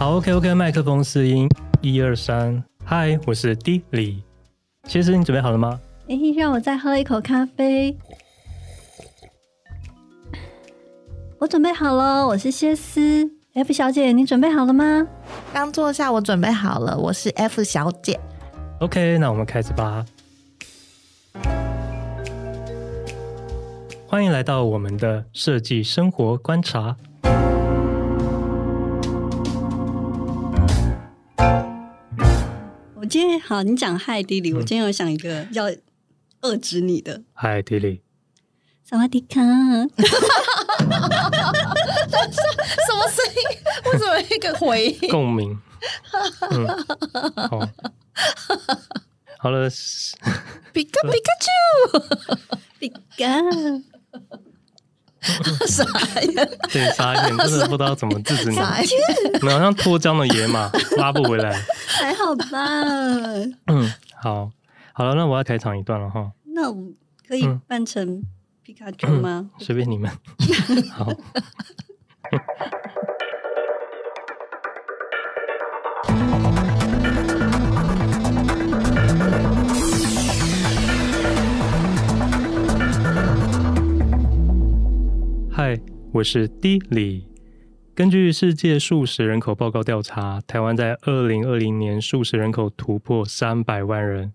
好，OK OK，麦克风试音，一二三，嗨，我是 D 李，谢师，你准备好了吗？哎，让我再喝一口咖啡。我准备好了，我是谢思。F 小姐，你准备好了吗？刚坐下，我准备好了，我是 F 小姐。OK，那我们开始吧。欢迎来到我们的设计生活观察。今天好，你讲嗨迪里，我今天有想一个要遏制你的。嗨迪里，萨瓦迪卡。什么声音？为什么一个回应？共鸣。嗯，好，好了。皮卡皮卡丘，皮卡。傻眼，对，傻眼，真的不知道怎么制止你。你好，像脱缰的野马，拉不回来。还好吧。嗯，好，好了，那我要开场一段了哈。那我可以扮成皮卡丘吗？随便你们。好。我是 D 李。根据世界素食人口报告调查，台湾在二零二零年素食人口突破三百万人，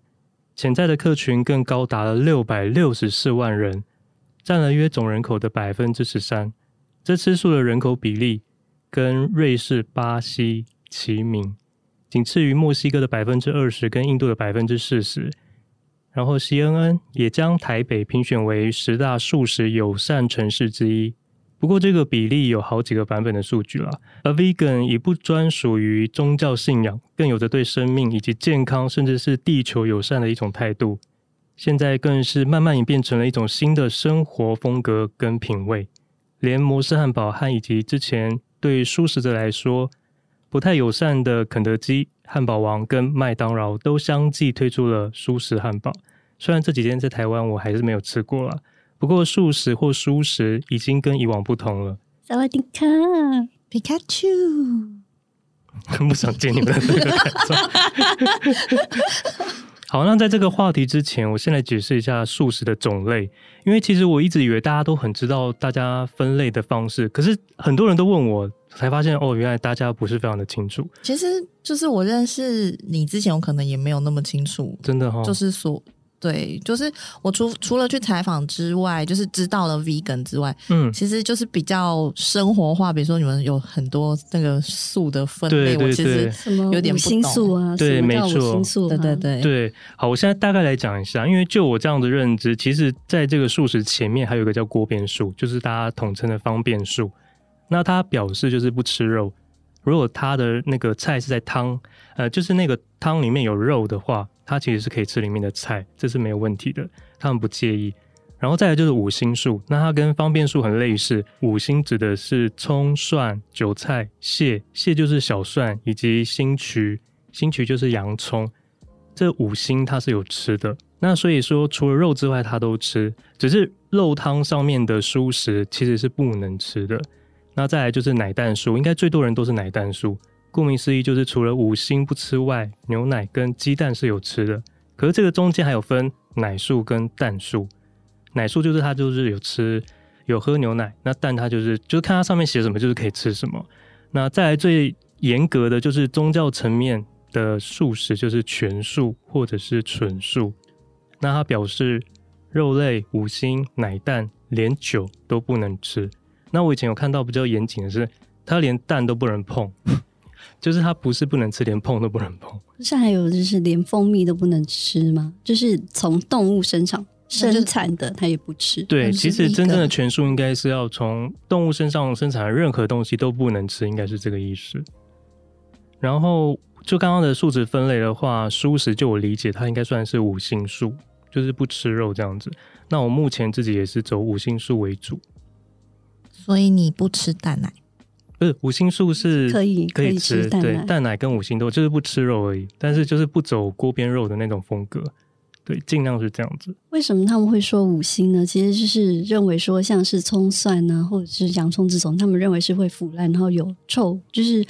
潜在的客群更高达了六百六十四万人，占了约总人口的百分之十三。这吃素的人口比例跟瑞士、巴西齐名，仅次于墨西哥的百分之二十，跟印度的百分之四十。然后 CNN 也将台北评选为十大素食友善城市之一。不过这个比例有好几个版本的数据了。而 Vegan 已不专属于宗教信仰，更有着对生命以及健康，甚至是地球友善的一种态度。现在更是慢慢演变成了一种新的生活风格跟品味。连摩斯汉堡和以及之前对素食者来说不太友善的肯德基、汉堡王跟麦当劳都相继推出了素食汉堡。虽然这几天在台湾我还是没有吃过啦，不过素食或蔬食已经跟以往不同了。萨瓦迪卡，皮卡丘，不想见你们的这个感受。好，那在这个话题之前，我先来解释一下素食的种类，因为其实我一直以为大家都很知道大家分类的方式，可是很多人都问我，才发现哦，原来大家不是非常的清楚。其实就是我认识你之前，我可能也没有那么清楚，真的哈、哦，就是说。对，就是我除除了去采访之外，就是知道了 vegan 之外，嗯，其实就是比较生活化。比如说你们有很多那个素的分类，对对对，我其实有点不懂。啊，对，没错，对对对对。好，我现在大概来讲一下，因为就我这样的认知，其实在这个素食前面还有一个叫锅边素，就是大家统称的方便素。那它表示就是不吃肉。如果它的那个菜是在汤，呃，就是那个汤里面有肉的话。它其实是可以吃里面的菜，这是没有问题的，他们不介意。然后再来就是五星素，那它跟方便素很类似。五星指的是葱、蒜、韭菜、蟹，蟹就是小蒜，以及星渠，星渠就是洋葱。这五星它是有吃的。那所以说，除了肉之外，它都吃，只是肉汤上面的蔬食其实是不能吃的。那再来就是奶蛋素，应该最多人都是奶蛋素。顾名思义，就是除了五辛不吃外，牛奶跟鸡蛋是有吃的。可是这个中间还有分奶素跟蛋素。奶素就是它就是有吃有喝牛奶，那蛋它就是就是看它上面写什么就是可以吃什么。那再来最严格的就是宗教层面的素食，就是全素或者是纯素。那它表示肉类、五辛、奶蛋连酒都不能吃。那我以前有看到比较严谨的是，它连蛋都不能碰。就是它不是不能吃，连碰都不能碰。不是还有就是连蜂蜜都不能吃吗？就是从动物身上生产的，它也不吃。对，其实真正的全素应该是要从动物身上生产的任何东西都不能吃，应该是这个意思。然后就刚刚的素食分类的话，蔬食就我理解，它应该算是五星素，就是不吃肉这样子。那我目前自己也是走五星素为主。所以你不吃蛋奶？不是五星素是可以可以吃，蛋对蛋奶跟五星都就是不吃肉而已，但是就是不走锅边肉的那种风格，对，尽量是这样子。为什么他们会说五星呢？其实就是认为说像是葱蒜啊，或者是洋葱这种，他们认为是会腐烂，然后有臭，就是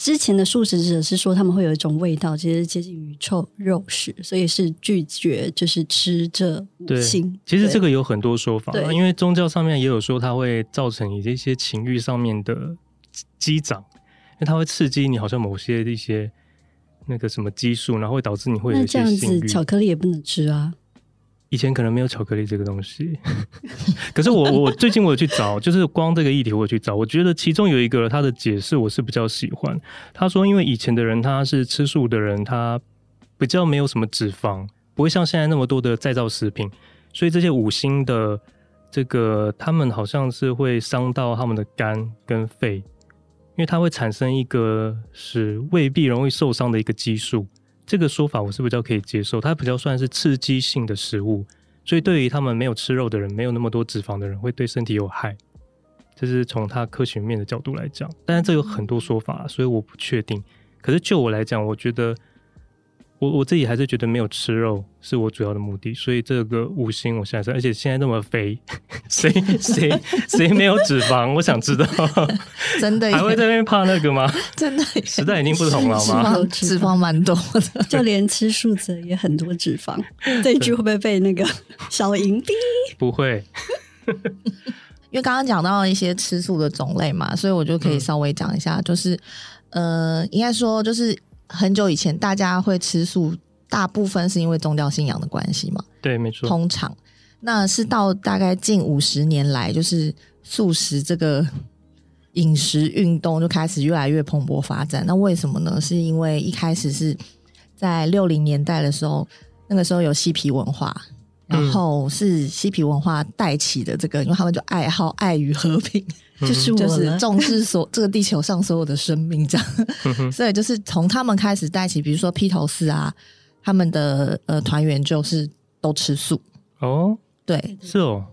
之前的素食者是说他们会有一种味道，其实接近于臭肉食，所以是拒绝就是吃这五辛。其实这个有很多说法，因为宗教上面也有说它会造成你这些情欲上面的激涨，因为它会刺激你好像某些一些那个什么激素，然后会导致你会有一些性欲。那这样子巧克力也不能吃啊。以前可能没有巧克力这个东西，可是我我最近我有去找，就是光这个议题我去找，我觉得其中有一个他的解释我是比较喜欢。他说，因为以前的人他是吃素的人，他比较没有什么脂肪，不会像现在那么多的再造食品，所以这些五星的这个他们好像是会伤到他们的肝跟肺，因为它会产生一个使胃壁容易受伤的一个激素。这个说法我是比较可以接受，它比较算是刺激性的食物，所以对于他们没有吃肉的人，没有那么多脂肪的人，会对身体有害。这是从它科学面的角度来讲，但是这有很多说法，所以我不确定。可是就我来讲，我觉得。我我自己还是觉得没有吃肉是我主要的目的，所以这个五星我现在，而且现在那么肥，谁谁谁没有脂肪？我想知道，真的还会在那边怕那个吗？真的，时代已经不同了吗？脂肪蛮多的，就连吃素者也很多脂肪。这一句会不会被那个小银币？不会，因为刚刚讲到一些吃素的种类嘛，所以我就可以稍微讲一下，就是呃，应该说就是。很久以前，大家会吃素，大部分是因为宗教信仰的关系嘛？对，没错。通常，那是到大概近五十年来，就是素食这个饮食运动就开始越来越蓬勃发展。那为什么呢？是因为一开始是在六零年代的时候，那个时候有嬉皮文化。然后是嬉皮文化带起的这个，因为他们就爱好爱与和平，就是就是重视所 这个地球上所有的生命这样，所以就是从他们开始带起，比如说披头士啊，他们的呃团员就是都吃素。哦，对，是哦，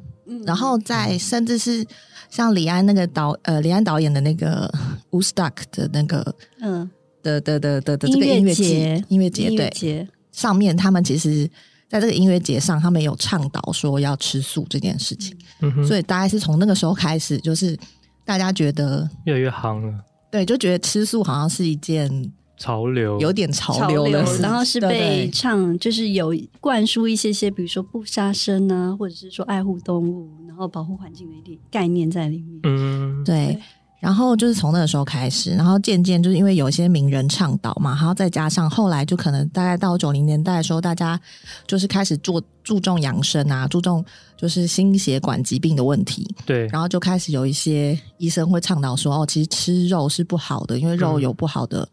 然后再甚至是像李安那个导呃李安导演的那个 Woodstock 的那个嗯。的的的的的这个音乐节。音乐节对。上面他们其实。在这个音乐节上，他们有倡导说要吃素这件事情，嗯、所以大概是从那个时候开始，就是大家觉得越来越夯了。对，就觉得吃素好像是一件潮流，有点潮流的事。然后是被唱，就是有灌输一些些，比如说不杀生啊，或者是说爱护动物，然后保护环境的一点概念在里面。嗯，对。对然后就是从那个时候开始，然后渐渐就是因为有一些名人倡导嘛，然后再加上后来就可能大概到九零年代的时候，大家就是开始做注重养生啊，注重就是心血管疾病的问题。对，然后就开始有一些医生会倡导说，哦，其实吃肉是不好的，因为肉有不好的、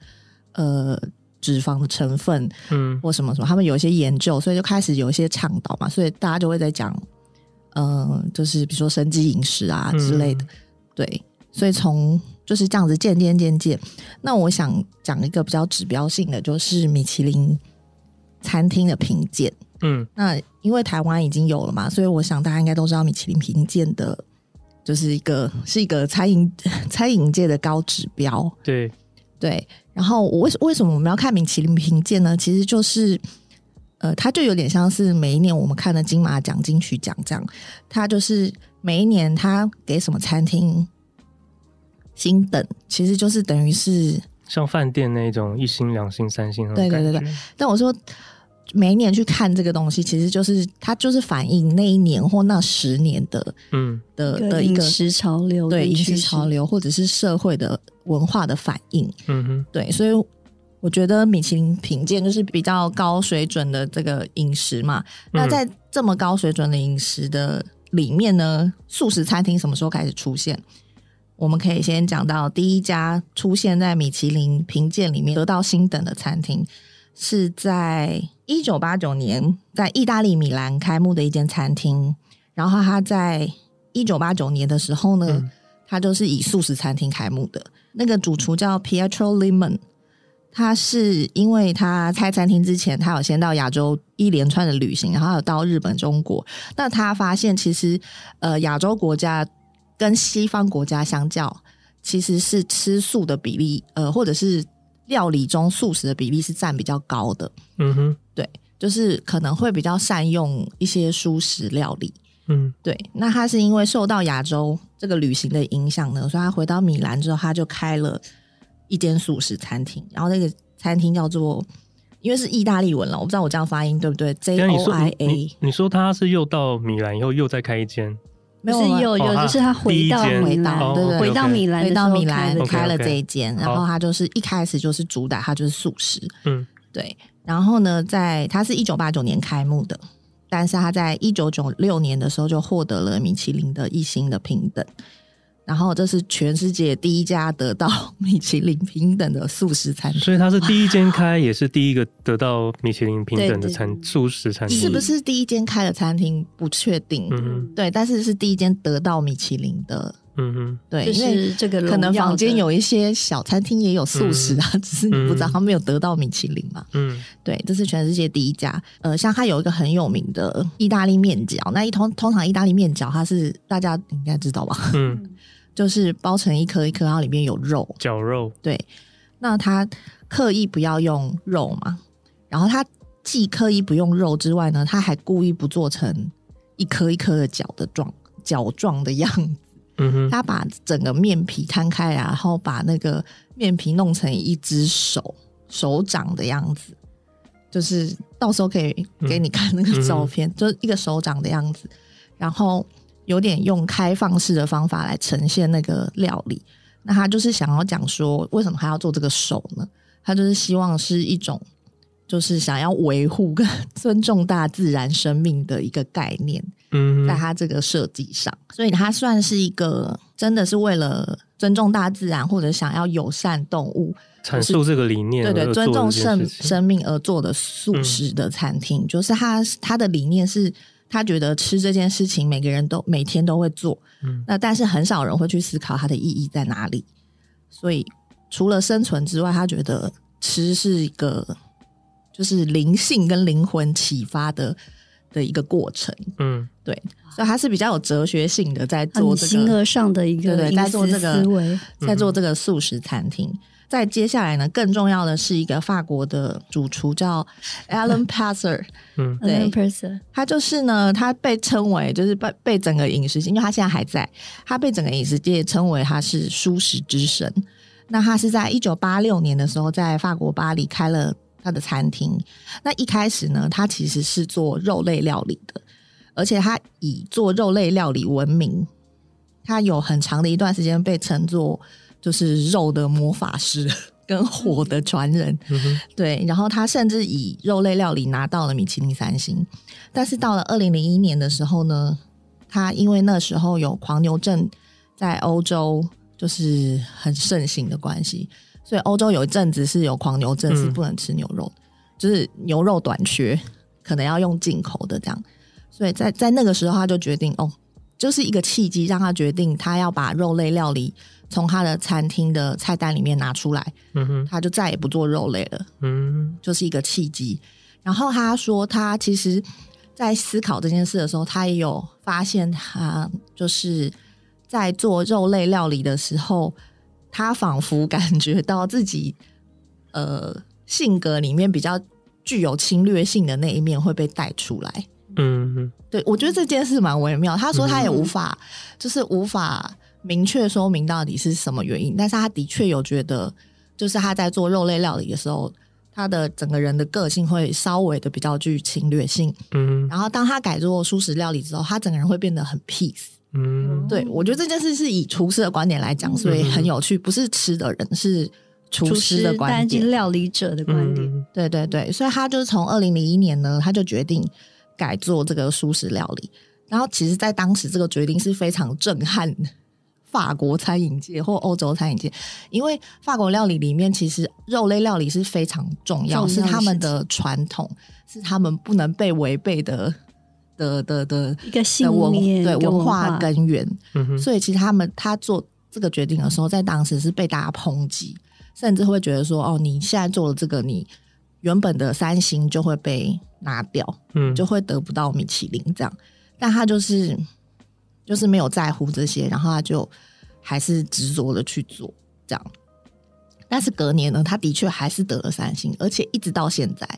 嗯、呃脂肪的成分，嗯，或什么什么，他们有一些研究，所以就开始有一些倡导嘛，所以大家就会在讲，嗯、呃，就是比如说生机饮食啊之类的，嗯、对。所以从就是这样子渐渐渐渐，那我想讲一个比较指标性的，就是米其林餐厅的评鉴。嗯，那因为台湾已经有了嘛，所以我想大家应该都知道米其林评鉴的，就是一个是一个餐饮 餐饮界的高指标。对对，然后我为为什么我们要看米其林评鉴呢？其实就是呃，它就有点像是每一年我们看的金马奖、金曲奖这样，它就是每一年它给什么餐厅。星等其实就是等于是像饭店那种一星、两星、三星。对对对对。但我说每一年去看这个东西，其实就是它就是反映那一年或那十年的嗯的的一个饮食潮流，对饮食潮流或者是社会的文化的反应。嗯哼，对，所以我觉得米其林评鉴就是比较高水准的这个饮食嘛。那在这么高水准的饮食的里面呢，素食餐厅什么时候开始出现？我们可以先讲到第一家出现在米其林评鉴里面得到星等的餐厅，是在一九八九年在意大利米兰开幕的一间餐厅。然后他在一九八九年的时候呢，嗯、他就是以素食餐厅开幕的。那个主厨叫 Pietro Limon，他是因为他开餐厅之前，他有先到亚洲一连串的旅行，然后有到日本、中国。那他发现其实呃亚洲国家。跟西方国家相较，其实是吃素的比例，呃，或者是料理中素食的比例是占比较高的。嗯哼，对，就是可能会比较善用一些素食料理。嗯，对。那他是因为受到亚洲这个旅行的影响呢，所以他回到米兰之后，他就开了一间素食餐厅，然后那个餐厅叫做，因为是意大利文了，我不知道我这样发音对不对？J O I A。你，你说他是又到米兰以后又再开一间？没有，有有，就是他回到回到对对，回到米兰，回到米兰开了这一间，然后他就是一开始就是主打他就是素食，嗯，对。然后呢，在他是一九八九年开幕的，但是他在一九九六年的时候就获得了米其林的一星的评等。然后这是全世界第一家得到米其林平等的素食餐厅，所以它是第一间开，也是第一个得到米其林平等的餐素食餐厅。是不是第一间开的餐厅不确定，嗯，对，但是是第一间得到米其林的，嗯哼，对，因为这个可能房间有一些小餐厅也有素食啊，嗯、只是你不知道他没有得到米其林嘛，嗯，对，这是全世界第一家。呃，像它有一个很有名的意大利面饺，那一通通常意大利面饺它是大家应该知道吧，嗯。就是包成一颗一颗，然后里面有肉，绞肉。对，那他刻意不要用肉嘛，然后他既刻意不用肉之外呢，他还故意不做成一颗一颗的饺的状饺状的样子。嗯哼，他把整个面皮摊开，然后把那个面皮弄成一只手手掌的样子，就是到时候可以给你看那个照片，嗯、就是一个手掌的样子，然后。有点用开放式的方法来呈现那个料理，那他就是想要讲说，为什么还要做这个手呢？他就是希望是一种，就是想要维护跟尊重大自然生命的一个概念。嗯，在他这个设计上，所以他算是一个真的是为了尊重大自然或者想要友善动物，阐述这个理念，对对，尊重生生命而做的素食的餐厅，嗯、就是他他的理念是。他觉得吃这件事情，每个人都每天都会做，嗯，那但是很少人会去思考它的意义在哪里。所以除了生存之外，他觉得吃是一个就是灵性跟灵魂启发的的一个过程，嗯，对，所以他是比较有哲学性的在做这个形而上的一个对对，在做这个思维，在做这个素食餐厅。再接下来呢，更重要的是一个法国的主厨叫 Alain Passer，嗯，对，Passer，他就是呢，他被称为就是被被整个饮食界，因为他现在还在，他被整个饮食界称为他是蔬食之神。那他是在一九八六年的时候，在法国巴黎开了他的餐厅。那一开始呢，他其实是做肉类料理的，而且他以做肉类料理闻名，他有很长的一段时间被称作。就是肉的魔法师 跟火的传人，嗯、对。然后他甚至以肉类料理拿到了米其林三星。但是到了二零零一年的时候呢，他因为那时候有狂牛症在欧洲就是很盛行的关系，所以欧洲有一阵子是有狂牛症，是不能吃牛肉，嗯、就是牛肉短缺，可能要用进口的这样。所以在在那个时候，他就决定哦，就是一个契机，让他决定他要把肉类料理。从他的餐厅的菜单里面拿出来，嗯哼，他就再也不做肉类了，嗯，就是一个契机。然后他说，他其实，在思考这件事的时候，他也有发现，他就是在做肉类料理的时候，他仿佛感觉到自己，呃，性格里面比较具有侵略性的那一面会被带出来，对，我觉得这件事蛮微妙。他说他也无法，嗯、就是无法。明确说明到底是什么原因，但是他的确有觉得，就是他在做肉类料理的时候，他的整个人的个性会稍微的比较具侵略性。嗯，然后当他改做素食料理之后，他整个人会变得很 peace。嗯，对，我觉得这件事是以厨师的观点来讲，所以很有趣，不是吃的人，是厨师的观点，料理者的观点。嗯，对对对，所以他就是从二零零一年呢，他就决定改做这个素食料理。然后其实，在当时这个决定是非常震撼的。法国餐饮界或欧洲餐饮界，因为法国料理里面其实肉类料理是非常重要，重要是他们的传统，是他们不能被违背的的的的一个信念，对文化根源。嗯、哼所以其实他们他做这个决定的时候，在当时是被大家抨击，甚至会觉得说：“哦，你现在做了这个，你原本的三星就会被拿掉，嗯，就会得不到米其林这样。”但他就是。就是没有在乎这些，然后他就还是执着的去做这样。但是隔年呢，他的确还是得了三星，而且一直到现在，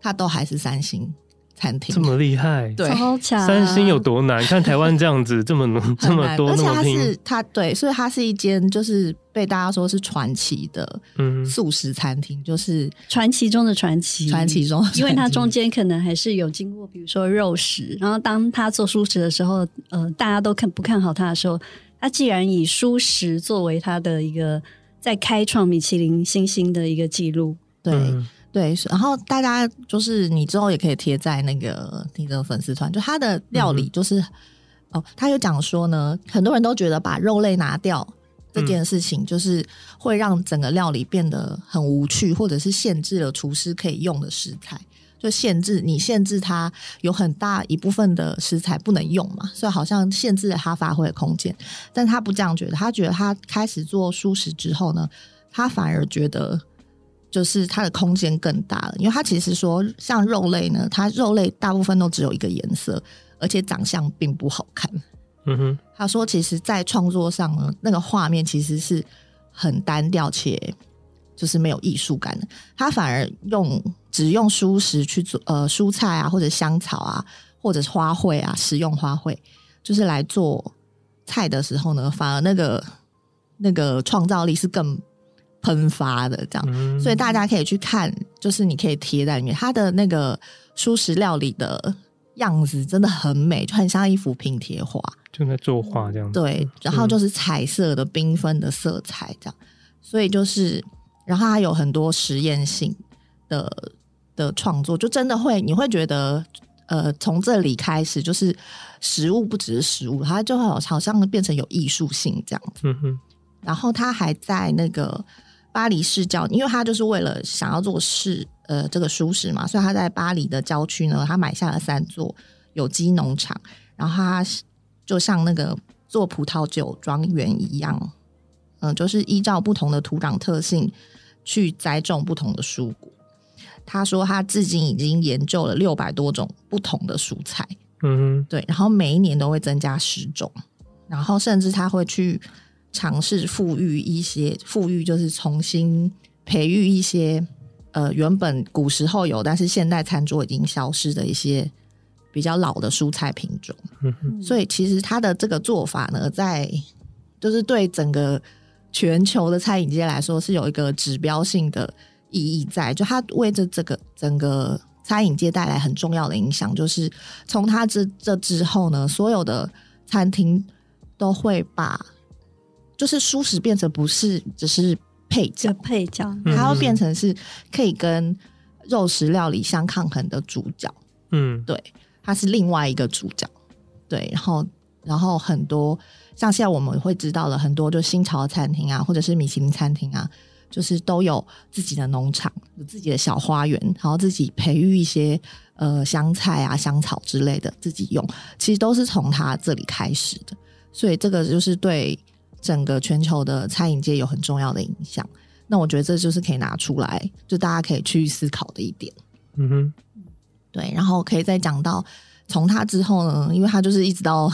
他都还是三星餐厅，这么厉害，对，超强。三星有多难？看台湾这样子，这么这么多，而且它是它，它对，所以它是一间就是被大家说是传奇的素食餐厅，嗯、就是传奇中的传奇，传奇中的传奇，因为它中间可能还是有经过，比如说肉食，然后当他做素食的时候，呃，大家都看不看好他的时候，他既然以素食作为他的一个在开创米其林星星的一个记录，对。嗯对，然后大家就是你之后也可以贴在那个你的粉丝团，就他的料理就是、嗯、哦，他有讲说呢，很多人都觉得把肉类拿掉这件事情，就是会让整个料理变得很无趣，或者是限制了厨师可以用的食材，就限制你限制他有很大一部分的食材不能用嘛，所以好像限制了他发挥的空间。但他不这样觉得，他觉得他开始做素食之后呢，他反而觉得。就是它的空间更大了，因为它其实说像肉类呢，它肉类大部分都只有一个颜色，而且长相并不好看。嗯哼，他说其实，在创作上呢，那个画面其实是很单调且就是没有艺术感的。他反而用只用蔬食去做，呃，蔬菜啊，或者香草啊，或者是花卉啊，食用花卉，就是来做菜的时候呢，反而那个那个创造力是更。喷发的这样，嗯，所以大家可以去看，就是你可以贴在里面，它的那个蔬食料理的样子真的很美，就很像一幅拼贴画，就在作画这样子。对，然后就是彩色的缤纷的色彩这样，所以就是，然后它有很多实验性的的创作，就真的会你会觉得，呃，从这里开始就是食物不只是食物，它就好好像变成有艺术性这样子。嗯哼，然后他还在那个。巴黎市郊，因为他就是为了想要做市，呃，这个舒适嘛，所以他在巴黎的郊区呢，他买下了三座有机农场，然后他就像那个做葡萄酒庄园一样，嗯、呃，就是依照不同的土壤特性去栽种不同的蔬果。他说他至今已经研究了六百多种不同的蔬菜，嗯哼，对，然后每一年都会增加十种，然后甚至他会去。尝试富裕一些，富裕就是重新培育一些，呃，原本古时候有，但是现代餐桌已经消失的一些比较老的蔬菜品种。嗯、所以其实他的这个做法呢，在就是对整个全球的餐饮界来说是有一个指标性的意义在，就他为这这个整个餐饮界带来很重要的影响，就是从他这这之后呢，所有的餐厅都会把。就是蔬食变成不是只是配角，配角，它要变成是可以跟肉食料理相抗衡的主角。嗯，对，它是另外一个主角。对，然后，然后很多像现在我们会知道了很多，就新潮的餐厅啊，或者是米其林餐厅啊，就是都有自己的农场，有自己的小花园，然后自己培育一些呃香菜啊、香草之类的自己用，其实都是从它这里开始的。所以这个就是对。整个全球的餐饮界有很重要的影响，那我觉得这就是可以拿出来，就大家可以去思考的一点。嗯哼，对，然后可以再讲到从他之后呢，因为他就是一直到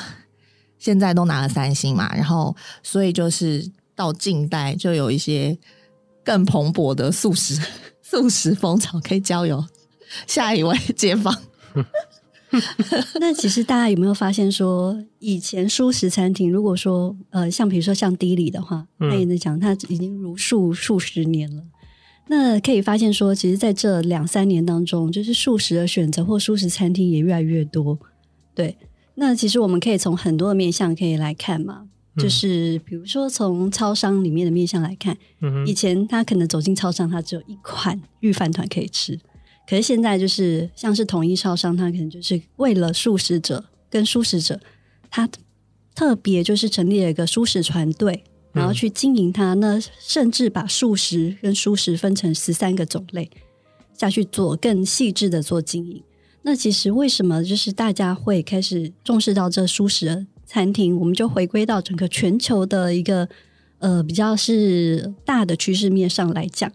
现在都拿了三星嘛，然后所以就是到近代就有一些更蓬勃的素食素食风潮，可以交由下一位街坊。那其实大家有没有发现说，以前素食餐厅，如果说呃，像比如说像低里的话，他也在讲，他已经如数数十年了。那可以发现说，其实在这两三年当中，就是素食的选择或素食餐厅也越来越多。对，那其实我们可以从很多的面向可以来看嘛，就是比如说从超商里面的面向来看，以前他可能走进超商，他只有一款御饭团可以吃。可是现在就是像是统一超商，它可能就是为了素食者跟素食者，它特别就是成立了一个素食团队，然后去经营它。那甚至把素食跟素食分成十三个种类下去做更细致的做经营。那其实为什么就是大家会开始重视到这素食餐厅？我们就回归到整个全球的一个呃比较是大的趋势面上来讲。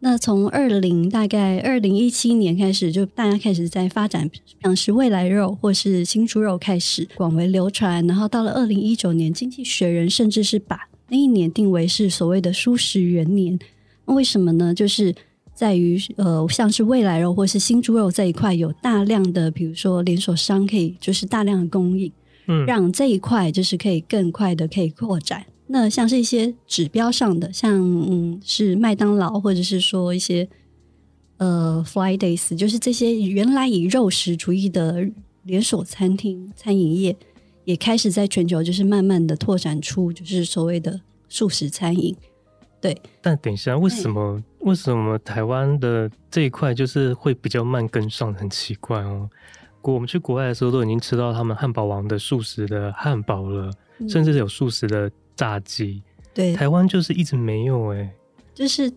那从二零大概二零一七年开始，就大家开始在发展，像是未来肉或是新猪肉开始广为流传。然后到了二零一九年，经济学人甚至是把那一年定为是所谓的蔬食元年。那为什么呢？就是在于呃，像是未来肉或是新猪肉这一块，有大量的比如说连锁商可以就是大量的供应，嗯，让这一块就是可以更快的可以扩展。那像是一些指标上的，像嗯是麦当劳或者是说一些呃 Fridays，就是这些原来以肉食主义的连锁餐厅餐饮业，也开始在全球就是慢慢的拓展出就是所谓的素食餐饮。对，但等一下，为什么为什么台湾的这一块就是会比较慢跟上？很奇怪哦。我们去国外的时候，都已经吃到他们汉堡王的素食的汉堡了，嗯、甚至是有素食的炸鸡。对，台湾就是一直没有哎。就是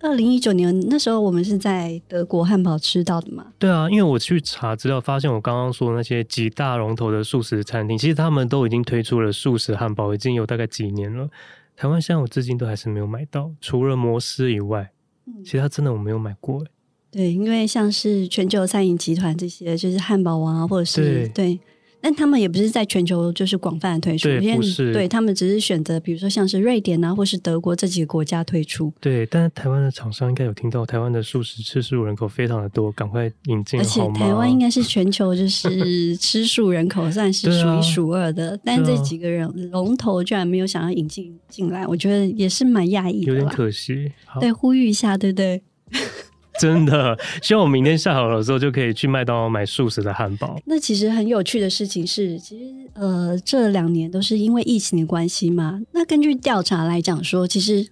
二零一九年那时候，我们是在德国汉堡吃到的嘛？对啊，因为我去查资料，发现我刚刚说的那些几大龙头的素食餐厅，其实他们都已经推出了素食汉堡，已经有大概几年了。台湾现在我至今都还是没有买到，除了摩斯以外，嗯、其他真的我没有买过。对，因为像是全球餐饮集团这些，就是汉堡王啊，或者是对。对但他们也不是在全球就是广泛的推出，对，不是，对他们只是选择，比如说像是瑞典啊，或是德国这几个国家推出。对，但是台湾的厂商应该有听到，台湾的素食吃素人口非常的多，赶快引进。而且台湾应该是全球就是吃素人口算是数一数二的，啊、但这几个人龙头居然没有想要引进进来，我觉得也是蛮讶异的，有点可惜。对，呼吁一下，对不对？真的，希望我明天下好的时候就可以去麦当劳买素食的汉堡。那其实很有趣的事情是，其实呃这两年都是因为疫情的关系嘛。那根据调查来讲说，其实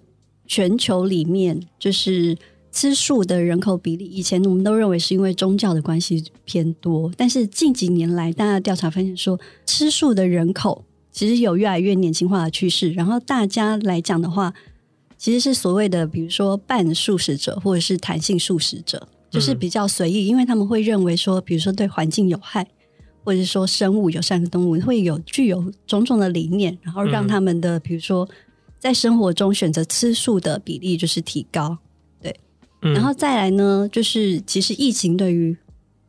全球里面就是吃素的人口比例，以前我们都认为是因为宗教的关系偏多，但是近几年来，大家调查发现说，吃素的人口其实有越来越年轻化的趋势。然后大家来讲的话。其实是所谓的，比如说半素食者或者是弹性素食者，就是比较随意，嗯、因为他们会认为说，比如说对环境有害，或者是说生物友善的动物会有具有种种的理念，然后让他们的、嗯、比如说在生活中选择吃素的比例就是提高，对，嗯、然后再来呢，就是其实疫情对于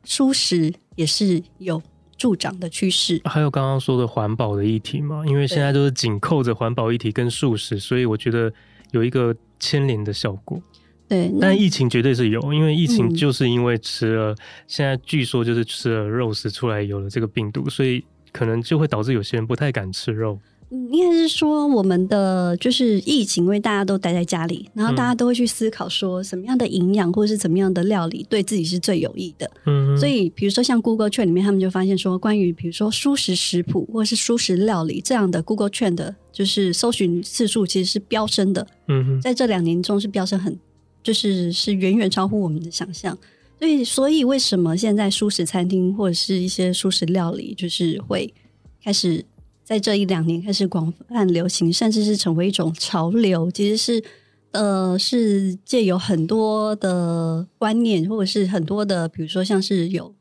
素食也是有助长的趋势。还有刚刚说的环保的议题嘛，因为现在都是紧扣着环保议题跟素食，所以我觉得。有一个牵连的效果，对，但疫情绝对是有，因为疫情就是因为吃了，嗯、现在据说就是吃了肉食出来有了这个病毒，所以可能就会导致有些人不太敢吃肉。应该是说，我们的就是疫情，因为大家都待在家里，然后大家都会去思考说，什么样的营养或者是怎么样的料理对自己是最有益的。嗯，所以比如说像 Google Trend 里面，他们就发现说，关于比如说蔬食食谱或者是蔬食料理这样的 Google Trend 的，就是搜寻次数其实是飙升的。嗯哼，在这两年中是飙升很，就是是远远超乎我们的想象。所以，所以为什么现在蔬食餐厅或者是一些蔬食料理，就是会开始。在这一两年开始广泛流行，甚至是成为一种潮流。其实是，呃，是借由很多的观念，或者是很多的，比如说像是有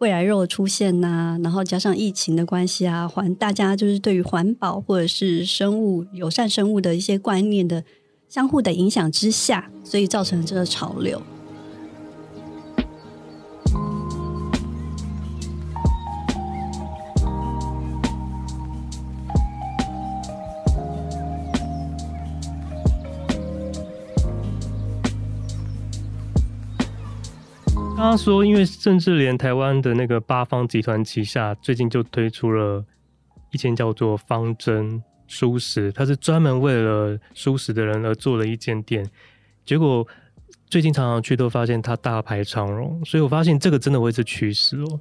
未来肉出现呐、然后加上疫情的关系啊，环大家就是对于环保或者是生物友善生物的一些观念的相互的影响之下，所以造成这个潮流。刚刚说，因为甚至连台湾的那个八方集团旗下，最近就推出了一间叫做方针舒适，它是专门为了舒适的人而做了一间店。结果最近常常去都发现它大排长龙，所以我发现这个真的会是趋势哦。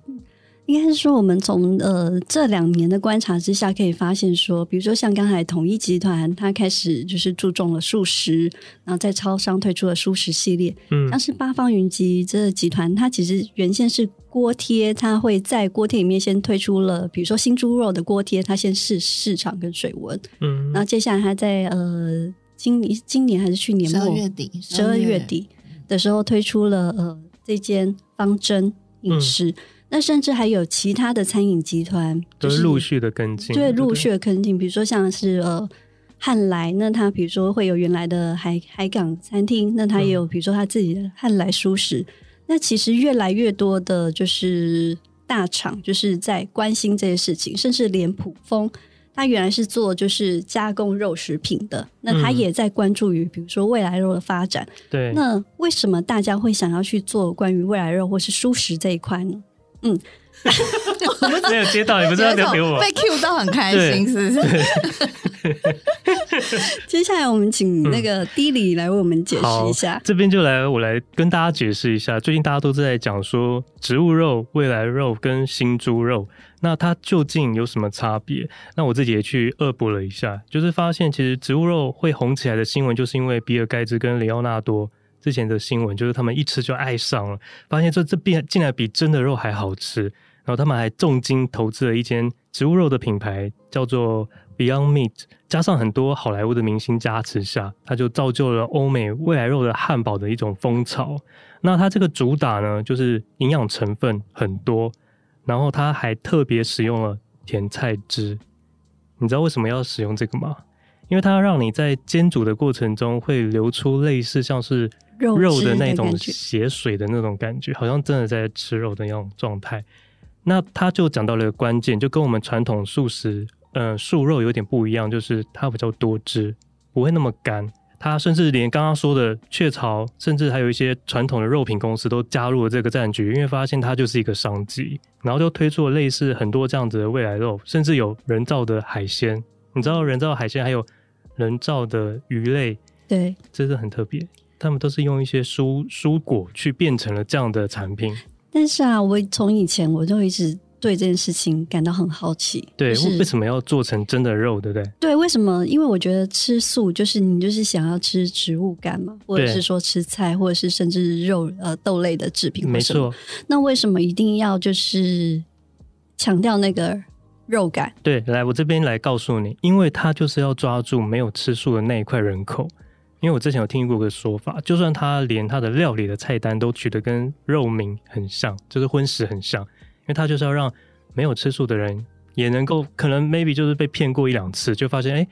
应该是说，我们从呃这两年的观察之下，可以发现说，比如说像刚才统一集团，它开始就是注重了素食，然后在超商推出了素食系列。嗯，像是八方云集这个集团，它其实原先是锅贴，它会在锅贴里面先推出了，比如说新猪肉的锅贴，它先试市场跟水温。嗯，然后接下来它在呃今年今年还是去年末十二月底十二月底的时候推出了呃这间方针饮食。嗯那甚至还有其他的餐饮集团，就是陆续的跟进，对，陆续的跟进。比如说像是呃汉来，那他比如说会有原来的海海港餐厅，那他也有比如说他自己的汉来蔬食。嗯、那其实越来越多的就是大厂就是在关心这些事情，甚至连普丰，他原来是做就是加工肉食品的，那他也在关注于比如说未来肉的发展。对，那为什么大家会想要去做关于未来肉或是蔬食这一块呢？嗯。没有接到，也不知道留给我。被 Q 到很开心，是不是？接下来我们请那个 Dilly 来为我们解释一下。这边就来，我来跟大家解释一下。最近大家都在讲说植物肉、未来肉跟新猪肉，那它究竟有什么差别？那我自己也去恶补了一下，就是发现其实植物肉会红起来的新闻，就是因为比尔盖茨跟雷奥纳多之前的新闻，就是他们一吃就爱上了，发现这这变竟然比真的肉还好吃。然后他们还重金投资了一间植物肉的品牌，叫做 Beyond Meat，加上很多好莱坞的明星加持下，它就造就了欧美未来肉的汉堡的一种风潮。那它这个主打呢，就是营养成分很多，然后它还特别使用了甜菜汁。你知道为什么要使用这个吗？因为它让你在煎煮的过程中会流出类似像是肉的那种血水的那种感觉，好像真的在吃肉的那种状态。那他就讲到了关键，就跟我们传统素食，呃，素肉有点不一样，就是它比较多汁，不会那么干。它甚至连刚刚说的雀巢，甚至还有一些传统的肉品公司都加入了这个战局，因为发现它就是一个商机，然后就推出了类似很多这样子的未来肉，甚至有人造的海鲜。你知道人造海鲜还有人造的鱼类，对，这是很特别。他们都是用一些蔬蔬果去变成了这样的产品。但是啊，我从以前我就一直对这件事情感到很好奇。对，就是、为什么要做成真的肉，对不对？对，为什么？因为我觉得吃素就是你就是想要吃植物感嘛，或者是说吃菜，或者是甚至肉呃豆类的制品。没错。那为什么一定要就是强调那个肉感？对，来，我这边来告诉你，因为他就是要抓住没有吃素的那一块人口。因为我之前有听过个说法，就算他连他的料理的菜单都取得跟肉名很像，就是荤食很像，因为他就是要让没有吃素的人也能够可能 maybe 就是被骗过一两次，就发现哎，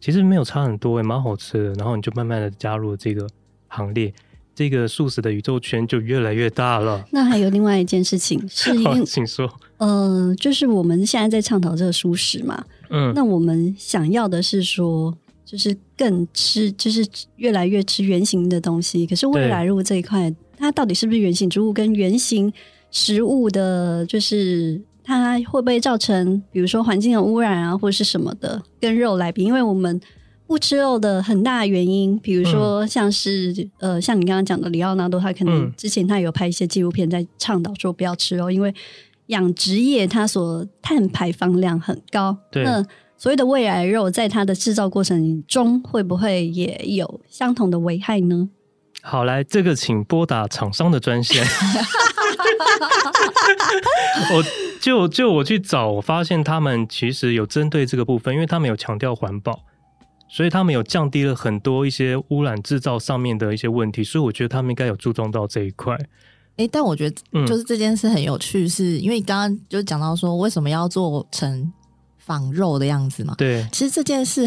其实没有差很多，也蛮好吃的，然后你就慢慢的加入了这个行列，这个素食的宇宙圈就越来越大了。那还有另外一件事情是，请说，嗯、呃，就是我们现在在倡导这个素食嘛，嗯，那我们想要的是说。就是更吃，就是越来越吃原形的东西。可是未来肉这一块，它到底是不是原形植物跟原形食物的，就是它会不会造成，比如说环境的污染啊，或者是什么的，跟肉来比？因为我们不吃肉的很大原因，比如说像是、嗯、呃，像你刚刚讲的里奥纳多，他可能之前他有拍一些纪录片在倡导说不要吃肉，因为养殖业它所碳排放量很高。对。那所谓的胃癌肉，在它的制造过程中，会不会也有相同的危害呢？好，来，这个请拨打厂商的专线。我就就我去找，我发现他们其实有针对这个部分，因为他们有强调环保，所以他们有降低了很多一些污染制造上面的一些问题，所以我觉得他们应该有注重到这一块。哎、欸，但我觉得就是这件事很有趣，是、嗯、因为刚刚就讲到说，为什么要做成。仿肉的样子嘛？对，其实这件事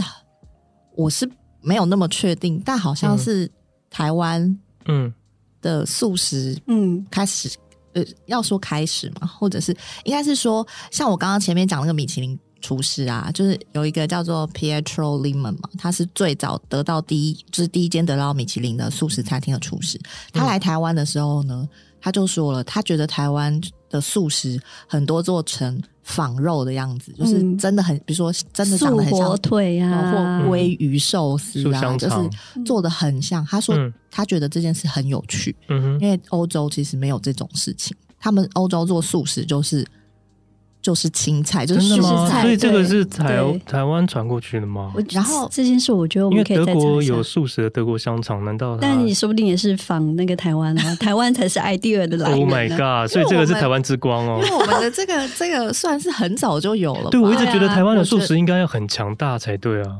我是没有那么确定，但好像是台湾嗯的素食嗯。开始呃要说开始嘛，或者是应该是说，像我刚刚前面讲那个米其林厨师啊，就是有一个叫做 Pietro Limon 嘛，他是最早得到第一就是第一间得到米其林的素食餐厅的厨师，他来台湾的时候呢，他就说了，他觉得台湾的素食很多做成。仿肉的样子，就是真的很，嗯、比如说真的长得很像火腿啊，或鲑鱼寿司啊，就是做的很像。他说他觉得这件事很有趣，嗯、因为欧洲其实没有这种事情，他们欧洲做素食就是。就是青菜，就是素菜，所以这个是台台湾传过去的吗？然后这件事，我觉得我们可以在德国有素食的德国香肠，难道？但你说不定也是仿那个台湾啊，台湾才是 idea 的来源。Oh my god！所以这个是台湾之光哦。因为我们的这个这个算是很早就有了。对，我一直觉得台湾的素食应该要很强大才对啊。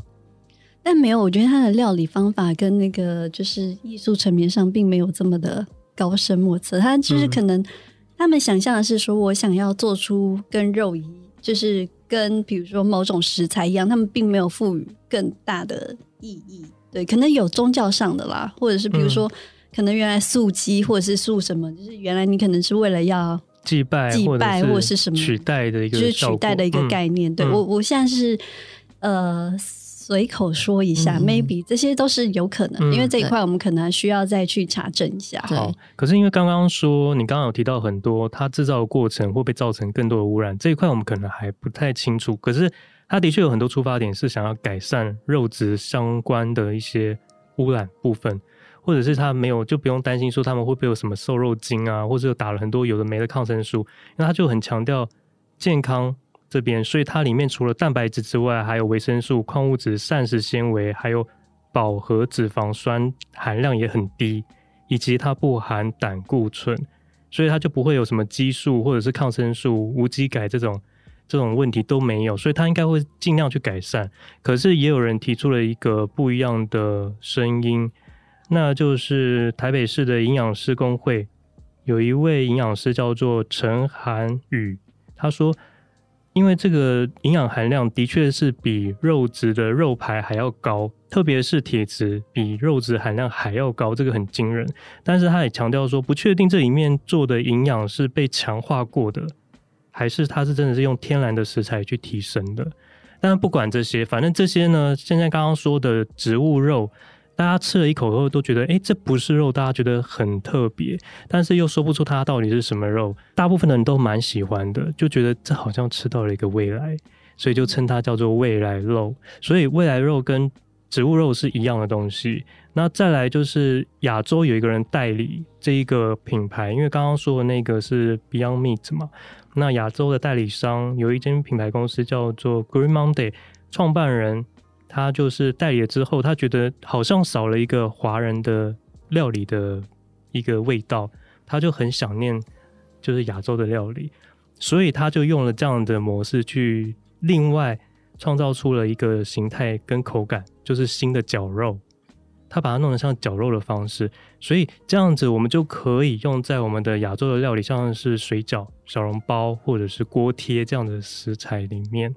但没有，我觉得它的料理方法跟那个就是艺术层面上并没有这么的高深莫测，它就是可能。他们想象的是说，我想要做出跟肉一，就是跟比如说某种食材一样，他们并没有赋予更大的意义。对，可能有宗教上的啦，或者是比如说，可能原来素鸡或者是素什么，就是原来你可能是为了要祭拜、祭拜或是什么取代的一个，就是取代的一个概念。嗯、对我，我现在是呃随口说一下、嗯、，maybe 这些都是有可能，嗯、因为这一块我们可能需要再去查证一下。好，可是因为刚刚说你刚刚有提到很多，它制造的过程会不会造成更多的污染？这一块我们可能还不太清楚。可是它的确有很多出发点是想要改善肉质相关的一些污染部分。或者是他没有，就不用担心说他们会不会有什么瘦肉精啊，或者打了很多有的没的抗生素，那他就很强调健康这边，所以它里面除了蛋白质之外，还有维生素、矿物质、膳食纤维，还有饱和脂肪酸含量也很低，以及它不含胆固醇，所以它就不会有什么激素或者是抗生素、无机改这种这种问题都没有，所以它应该会尽量去改善。可是也有人提出了一个不一样的声音。那就是台北市的营养师公会有一位营养师叫做陈涵宇，他说，因为这个营养含量的确是比肉质的肉排还要高，特别是铁质比肉质含量还要高，这个很惊人。但是他也强调说，不确定这里面做的营养是被强化过的，还是它是真的是用天然的食材去提升的。但不管这些，反正这些呢，现在刚刚说的植物肉。大家吃了一口后都觉得，哎，这不是肉，大家觉得很特别，但是又说不出它到底是什么肉。大部分的人都蛮喜欢的，就觉得这好像吃到了一个未来，所以就称它叫做未来肉。所以未来肉跟植物肉是一样的东西。那再来就是亚洲有一个人代理这一个品牌，因为刚刚说的那个是 Beyond Meat 嘛，那亚洲的代理商有一间品牌公司叫做 Green Monday，创办人。他就是代理之后，他觉得好像少了一个华人的料理的一个味道，他就很想念就是亚洲的料理，所以他就用了这样的模式去另外创造出了一个形态跟口感，就是新的绞肉，他把它弄得像绞肉的方式，所以这样子我们就可以用在我们的亚洲的料理，像是水饺、小笼包或者是锅贴这样的食材里面，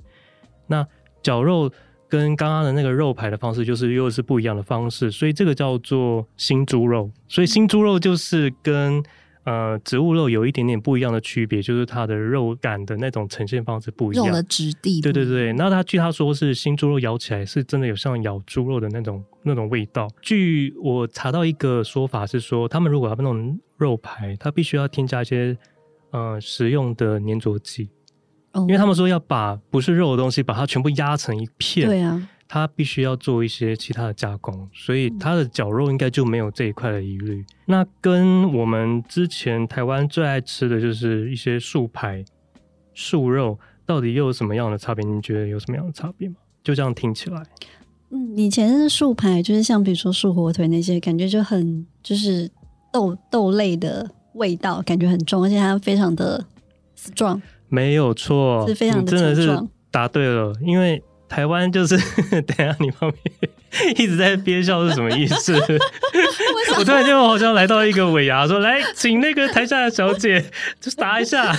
那绞肉。跟刚刚的那个肉排的方式，就是又是不一样的方式，所以这个叫做新猪肉。所以新猪肉就是跟呃植物肉有一点点不一样的区别，就是它的肉感的那种呈现方式不一样，肉的质地。对对对，那他据他说是新猪肉咬起来是真的有像咬猪肉的那种那种味道。据我查到一个说法是说，他们如果要弄肉排，它必须要添加一些呃食用的粘着剂。因为他们说要把不是肉的东西，把它全部压成一片，对啊，它必须要做一些其他的加工，所以它的绞肉应该就没有这一块的疑虑。那跟我们之前台湾最爱吃的就是一些素排、素肉，到底又有什么样的差别？你觉得有什么样的差别吗？就这样听起来，嗯，以前是素排，就是像比如说素火腿那些，感觉就很就是豆豆类的味道，感觉很重，而且它非常的 strong。没有错，是非常的真的是答对了，因为台湾就是，等下你旁边。一直在憋笑是什么意思？我突然间好像来到一个尾牙，说来请那个台下的小姐就答一下。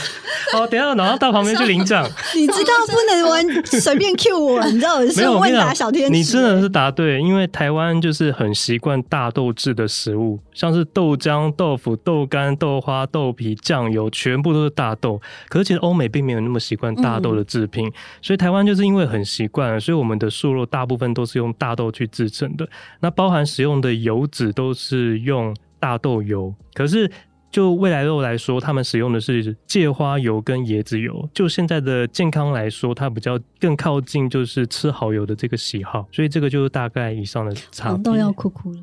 好，等下然后到旁边去领奖。你知道不能玩随便 Q 我，你知道我是问答小天使。你真的是答对，因为台湾就是很习惯大豆制的食物，像是豆浆、豆腐、豆干、豆花、豆皮、酱油，全部都是大豆。可是其实欧美并没有那么习惯大豆的制品，嗯、所以台湾就是因为很习惯，所以我们的素肉大部分都是用大豆去。制成的，那包含使用的油脂都是用大豆油，可是就未来肉来说，他们使用的是芥花油跟椰子油。就现在的健康来说，它比较更靠近就是吃蚝油的这个喜好，所以这个就是大概以上的差别。都要哭哭了，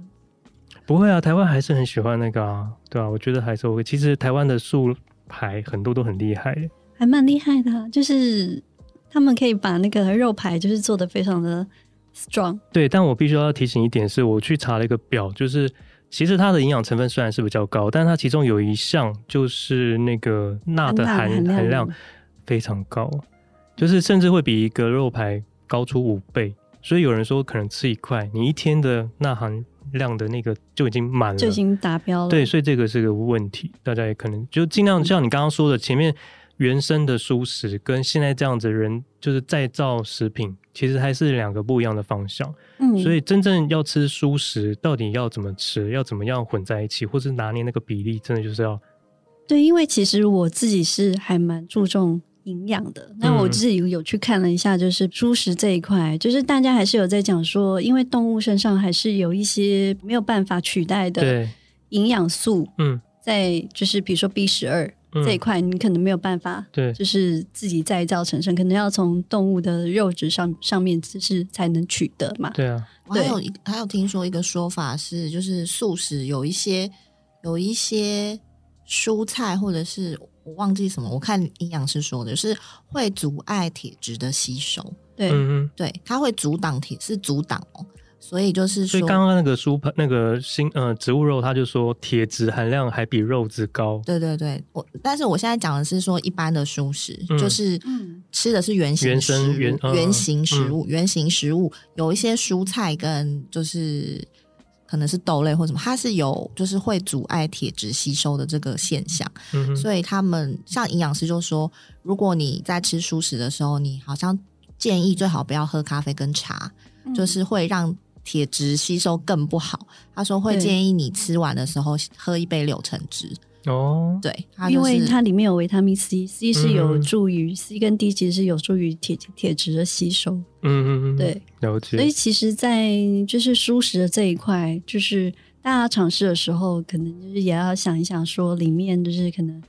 不会啊，台湾还是很喜欢那个啊，对啊，我觉得还是 OK。其实台湾的素排很多都很厉害，还蛮厉害的，就是他们可以把那个肉排就是做的非常的。strong 对，但我必须要提醒一点是，我去查了一个表，就是其实它的营养成分虽然是比较高，但它其中有一项就是那个钠的含含量非常高，就是甚至会比一个肉排高出五倍。所以有人说，可能吃一块，你一天的钠含量的那个就已经满了，就已经达标了。对，所以这个是个问题，大家也可能就尽量像你刚刚说的前面。原生的蔬食跟现在这样子人就是再造食品，其实还是两个不一样的方向。嗯，所以真正要吃蔬食，到底要怎么吃，要怎么样混在一起，或是拿捏那个比例，真的就是要对，因为其实我自己是还蛮注重营养的。那我自己有去看了一下，就是蔬食这一块，就是大家还是有在讲说，因为动物身上还是有一些没有办法取代的营养素。嗯，在就是比如说 B 十二。这一块你可能没有办法，对，就是自己再造成生，可能要从动物的肉质上上面就是才能取得嘛。对啊，我还有还有听说一个说法是，就是素食有一些有一些蔬菜或者是我忘记什么，我看营养师说的，是会阻碍铁质的吸收。对，嗯对，它会阻挡铁，是阻挡哦。所以就是说，所以刚刚那个蔬盘那个新呃植物肉，他就说铁质含量还比肉质高。对对对，我但是我现在讲的是说一般的蔬食，嗯、就是吃的是原形食物，原、嗯、原形食物，嗯、原形食物有一些蔬菜跟就是可能是豆类或什么，它是有就是会阻碍铁质吸收的这个现象。嗯、所以他们像营养师就说，如果你在吃蔬食的时候，你好像建议最好不要喝咖啡跟茶，嗯、就是会让。铁质吸收更不好，他说会建议你吃完的时候喝一杯柳橙汁哦。对，因为它里面有维他命 C，C 是有助于、嗯、C 跟 D 其实是有助于铁铁质的吸收。嗯嗯嗯，对，了解。所以其实，在就是蔬食的这一块，就是大家尝试的时候，可能就是也要想一想，说里面就是可能。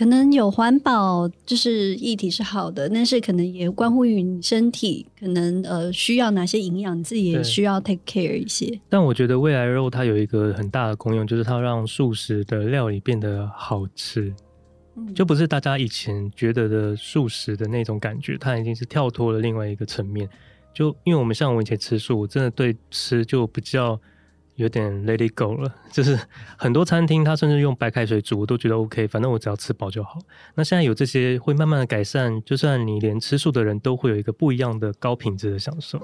可能有环保就是议题是好的，但是可能也关乎于你身体，可能呃需要哪些营养，你自己也需要 take care 一些。但我觉得未来肉它有一个很大的功用，就是它让素食的料理变得好吃，嗯、就不是大家以前觉得的素食的那种感觉，它已经是跳脱了另外一个层面。就因为我们像我以前吃素，我真的对吃就比较。有点 lady go 了，就是很多餐厅它甚至用白开水煮，我都觉得 OK，反正我只要吃饱就好。那现在有这些会慢慢的改善，就算你连吃素的人都会有一个不一样的高品质的享受。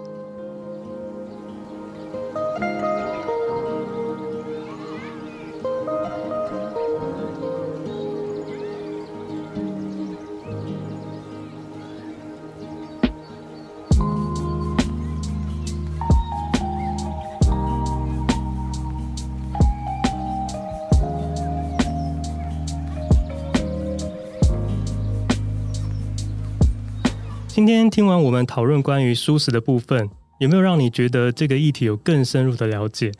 今天听完我们讨论关于素食的部分，有没有让你觉得这个议题有更深入的了解？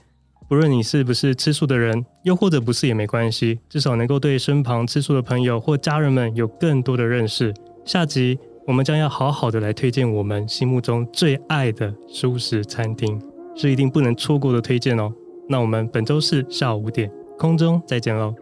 不论你是不是吃素的人，又或者不是也没关系，至少能够对身旁吃素的朋友或家人们有更多的认识。下集我们将要好好的来推荐我们心目中最爱的素食餐厅，是一定不能错过的推荐哦。那我们本周四下午五点空中再见喽。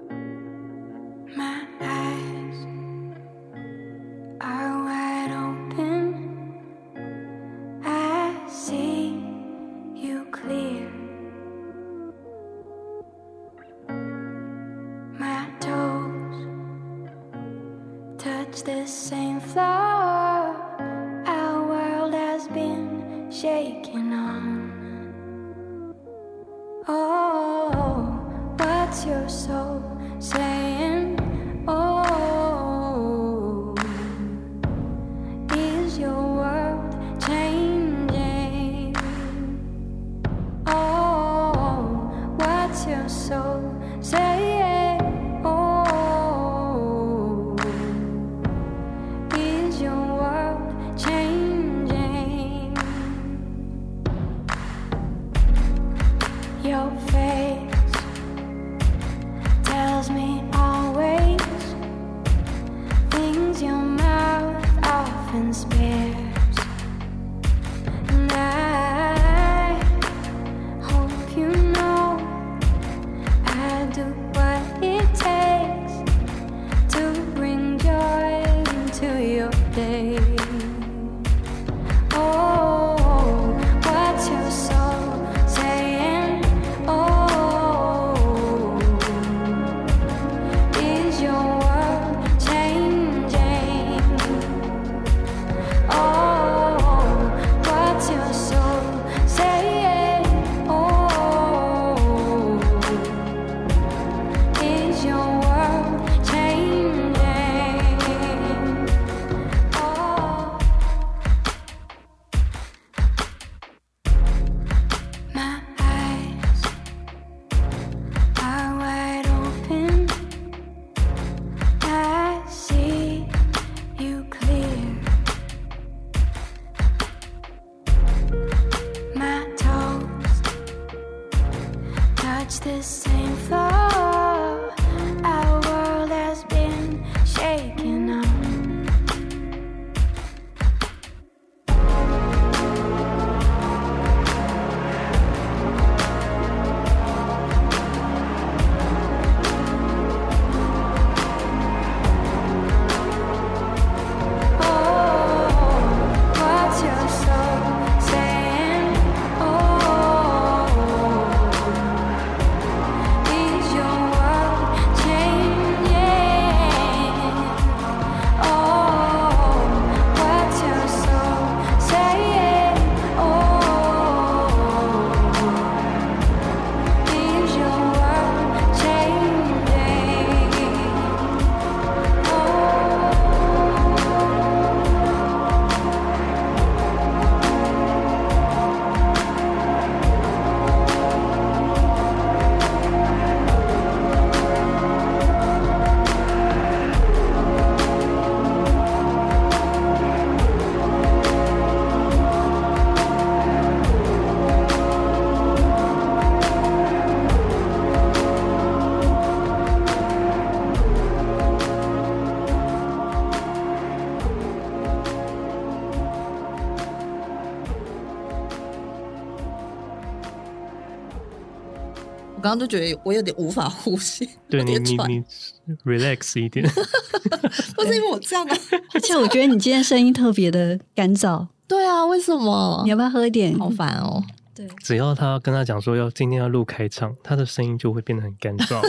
就觉得我有点无法呼吸。对你，你你 relax 一点。不是因为我这样啊，而且我觉得你今天声音特别的干燥。对啊，为什么？你要不要喝一点？好烦哦。对，只要他跟他讲说要今天要录开场，他的声音就会变得很干燥。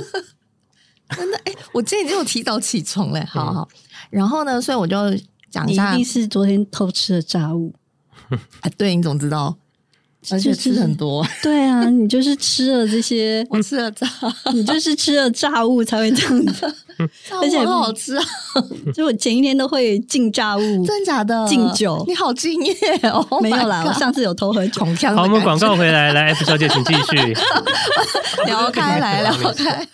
真的，哎、欸，我今天已经有提早起床嘞。好好，嗯、然后呢，所以我就讲一下，一定是昨天偷吃的炸物。哎，对，你怎么知道？而且吃很多，对啊，你就是吃了这些，我吃了炸，你就是吃了炸物才会这样子，而且很好吃啊！就我前一天都会敬炸物，真假的？敬酒，你好敬业哦！没有啦，我上次有偷喝酒。好，我们广告回来，来 F 小姐，请继续聊开来聊开。